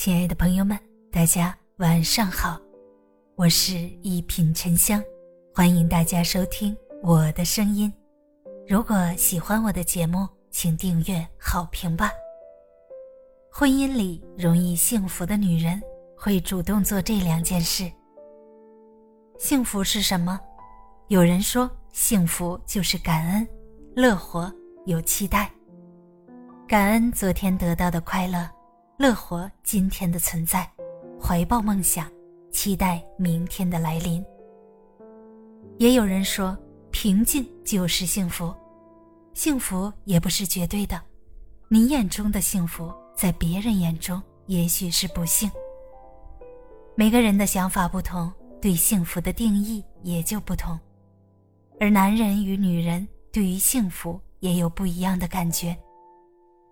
亲爱的朋友们，大家晚上好，我是一品沉香，欢迎大家收听我的声音。如果喜欢我的节目，请订阅、好评吧。婚姻里容易幸福的女人会主动做这两件事。幸福是什么？有人说，幸福就是感恩、乐活、有期待。感恩昨天得到的快乐。乐活今天的存在，怀抱梦想，期待明天的来临。也有人说，平静就是幸福，幸福也不是绝对的，你眼中的幸福，在别人眼中也许是不幸。每个人的想法不同，对幸福的定义也就不同，而男人与女人对于幸福也有不一样的感觉，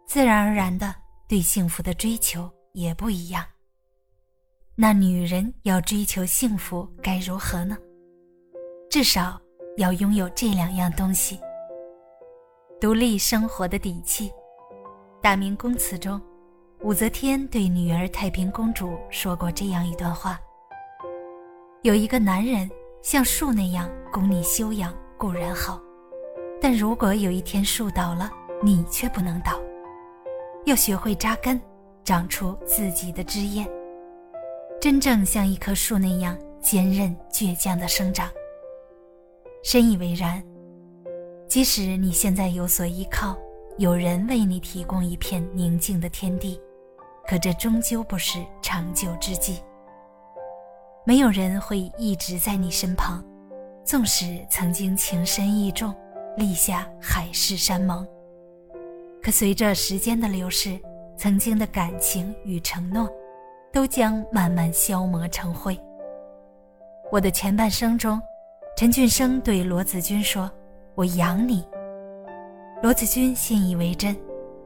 自然而然的。对幸福的追求也不一样。那女人要追求幸福该如何呢？至少要拥有这两样东西：独立生活的底气。《大明宫词》中，武则天对女儿太平公主说过这样一段话：“有一个男人像树那样供你修养固然好，但如果有一天树倒了，你却不能倒。”要学会扎根，长出自己的枝叶，真正像一棵树那样坚韧倔强的生长。深以为然。即使你现在有所依靠，有人为你提供一片宁静的天地，可这终究不是长久之计。没有人会一直在你身旁，纵使曾经情深意重，立下海誓山盟。可随着时间的流逝，曾经的感情与承诺，都将慢慢消磨成灰。我的前半生中，陈俊生对罗子君说：“我养你。”罗子君信以为真，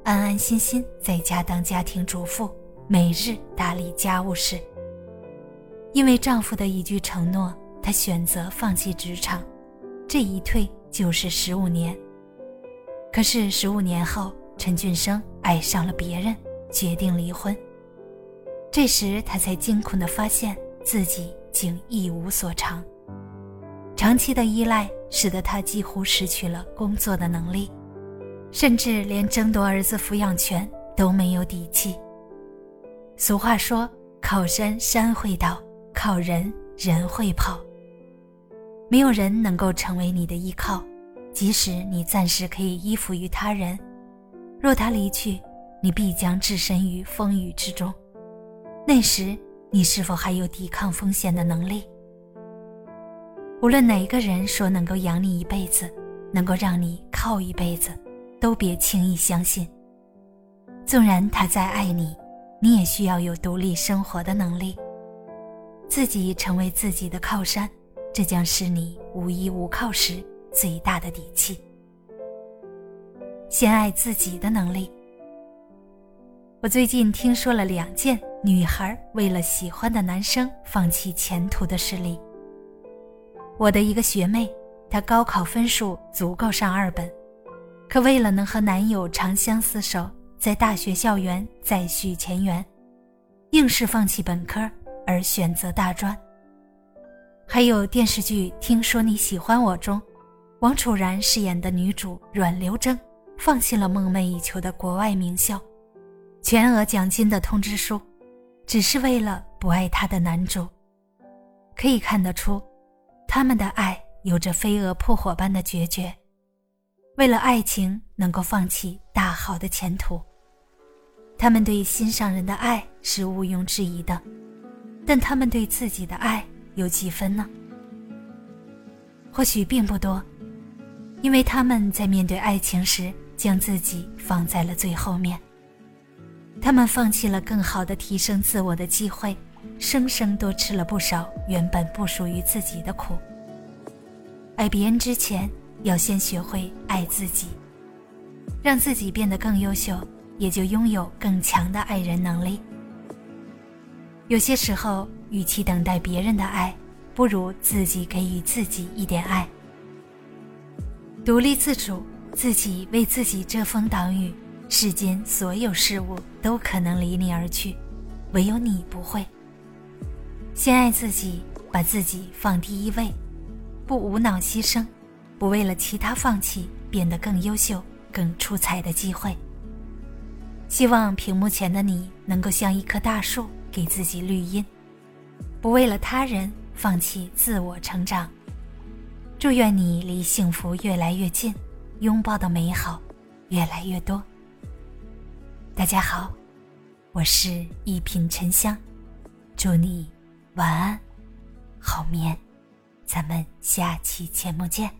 安安心心在家当家庭主妇，每日打理家务事。因为丈夫的一句承诺，她选择放弃职场，这一退就是十五年。可是十五年后，陈俊生爱上了别人，决定离婚。这时，他才惊恐地发现自己竟一无所长。长期的依赖使得他几乎失去了工作的能力，甚至连争夺儿子抚养权都没有底气。俗话说：“靠山山会倒，靠人人会跑。”没有人能够成为你的依靠，即使你暂时可以依附于他人。若他离去，你必将置身于风雨之中。那时，你是否还有抵抗风险的能力？无论哪个人说能够养你一辈子，能够让你靠一辈子，都别轻易相信。纵然他再爱你，你也需要有独立生活的能力。自己成为自己的靠山，这将是你无依无靠时最大的底气。先爱自己的能力。我最近听说了两件女孩为了喜欢的男生放弃前途的事例。我的一个学妹，她高考分数足够上二本，可为了能和男友长相厮守，在大学校园再续前缘，硬是放弃本科而选择大专。还有电视剧《听说你喜欢我》中，王楚然饰演的女主阮流筝。放弃了梦寐以求的国外名校，全额奖金的通知书，只是为了不爱他的男主。可以看得出，他们的爱有着飞蛾扑火般的决绝。为了爱情能够放弃大好的前途，他们对心上人的爱是毋庸置疑的，但他们对自己的爱有几分呢？或许并不多，因为他们在面对爱情时。将自己放在了最后面。他们放弃了更好的提升自我的机会，生生多吃了不少原本不属于自己的苦。爱别人之前，要先学会爱自己，让自己变得更优秀，也就拥有更强的爱人能力。有些时候，与其等待别人的爱，不如自己给予自己一点爱，独立自主。自己为自己遮风挡雨，世间所有事物都可能离你而去，唯有你不会。先爱自己，把自己放第一位，不无脑牺牲，不为了其他放弃变得更优秀、更出彩的机会。希望屏幕前的你能够像一棵大树，给自己绿荫，不为了他人放弃自我成长。祝愿你离幸福越来越近，拥抱的美好越来越多。大家好，我是一品沉香，祝你。晚安，好眠，咱们下期节目见。